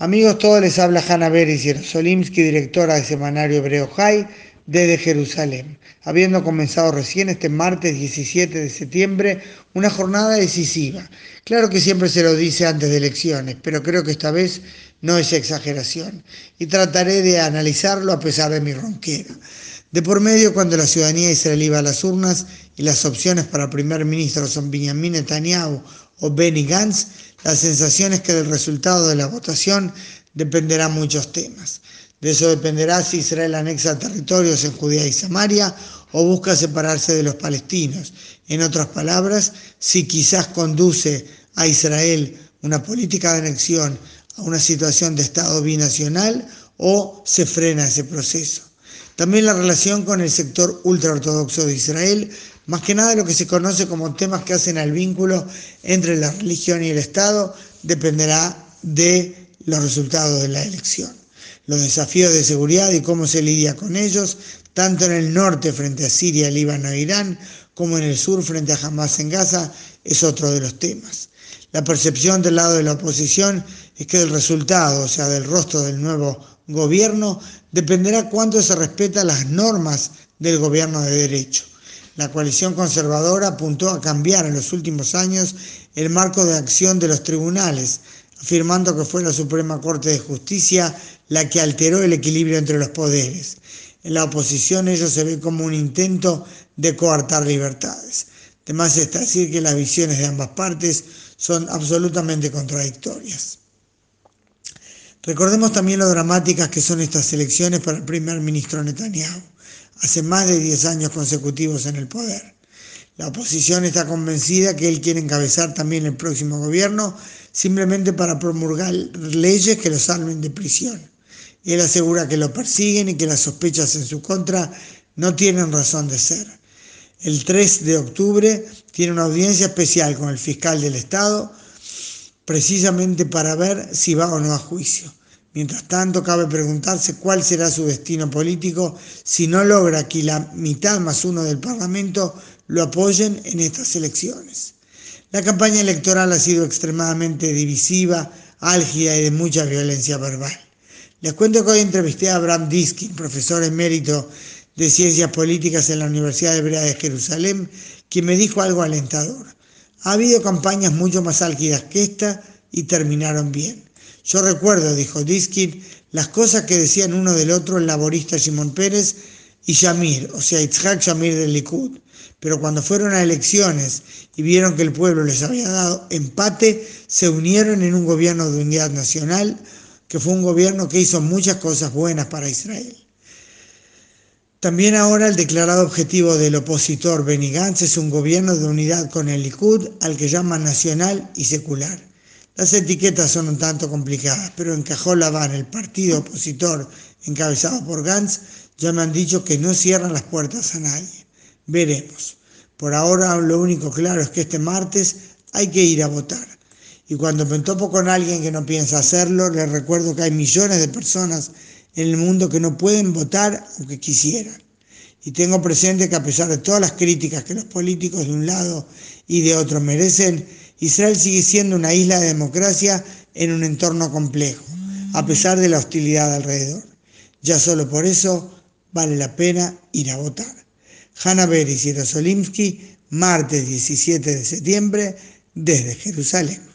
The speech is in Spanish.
Amigos, todos les habla Hanna Beris Yerosolimsky, directora de Semanario Hebreo Jai, desde Jerusalén, habiendo comenzado recién este martes 17 de septiembre una jornada decisiva. Claro que siempre se lo dice antes de elecciones, pero creo que esta vez no es exageración y trataré de analizarlo a pesar de mi ronquera. De por medio, cuando la ciudadanía israelí va a las urnas y las opciones para primer ministro son Benjamin Netanyahu o Benny Gantz, la sensación es que del resultado de la votación dependerán muchos temas. De eso dependerá si Israel anexa territorios en Judea y Samaria o busca separarse de los palestinos. En otras palabras, si quizás conduce a Israel una política de anexión a una situación de Estado binacional o se frena ese proceso. También la relación con el sector ultraortodoxo de Israel, más que nada lo que se conoce como temas que hacen al vínculo entre la religión y el Estado, dependerá de los resultados de la elección. Los desafíos de seguridad y cómo se lidia con ellos, tanto en el norte frente a Siria, Líbano e Irán, como en el sur frente a Hamas en Gaza, es otro de los temas. La percepción del lado de la oposición es que el resultado, o sea, del rostro del nuevo gobierno dependerá cuánto se respeta las normas del gobierno de derecho. La coalición conservadora apuntó a cambiar en los últimos años el marco de acción de los tribunales, afirmando que fue la Suprema Corte de Justicia la que alteró el equilibrio entre los poderes. En la oposición ello se ve como un intento de coartar libertades. Además está decir que las visiones de ambas partes son absolutamente contradictorias. Recordemos también lo dramáticas que son estas elecciones para el primer ministro Netanyahu, hace más de 10 años consecutivos en el poder. La oposición está convencida que él quiere encabezar también el próximo gobierno simplemente para promulgar leyes que lo salven de prisión. Él asegura que lo persiguen y que las sospechas en su contra no tienen razón de ser. El 3 de octubre tiene una audiencia especial con el fiscal del Estado precisamente para ver si va o no a juicio. Mientras tanto, cabe preguntarse cuál será su destino político si no logra que la mitad más uno del Parlamento lo apoyen en estas elecciones. La campaña electoral ha sido extremadamente divisiva, álgida y de mucha violencia verbal. Les cuento que hoy entrevisté a Abraham Diskin, profesor emérito de Ciencias Políticas en la Universidad Hebrea de Jerusalén, quien me dijo algo alentador. Ha habido campañas mucho más álgidas que esta y terminaron bien. Yo recuerdo, dijo Diskin, las cosas que decían uno del otro el laborista Simón Pérez y Shamir, o sea, Itzhak Shamir del Likud. Pero cuando fueron a elecciones y vieron que el pueblo les había dado empate, se unieron en un gobierno de unidad nacional, que fue un gobierno que hizo muchas cosas buenas para Israel. También ahora el declarado objetivo del opositor Benny Gantz es un gobierno de unidad con el Likud, al que llama nacional y secular. Las etiquetas son un tanto complicadas, pero en Cajolabán, el partido opositor encabezado por Gantz, ya me han dicho que no cierran las puertas a nadie. Veremos. Por ahora lo único claro es que este martes hay que ir a votar. Y cuando me topo con alguien que no piensa hacerlo, les recuerdo que hay millones de personas en el mundo que no pueden votar aunque quisieran. Y tengo presente que a pesar de todas las críticas que los políticos de un lado y de otro merecen, Israel sigue siendo una isla de democracia en un entorno complejo, a pesar de la hostilidad alrededor. Ya solo por eso vale la pena ir a votar. Hanna Beris y Rosolimsky, martes 17 de septiembre, desde Jerusalén.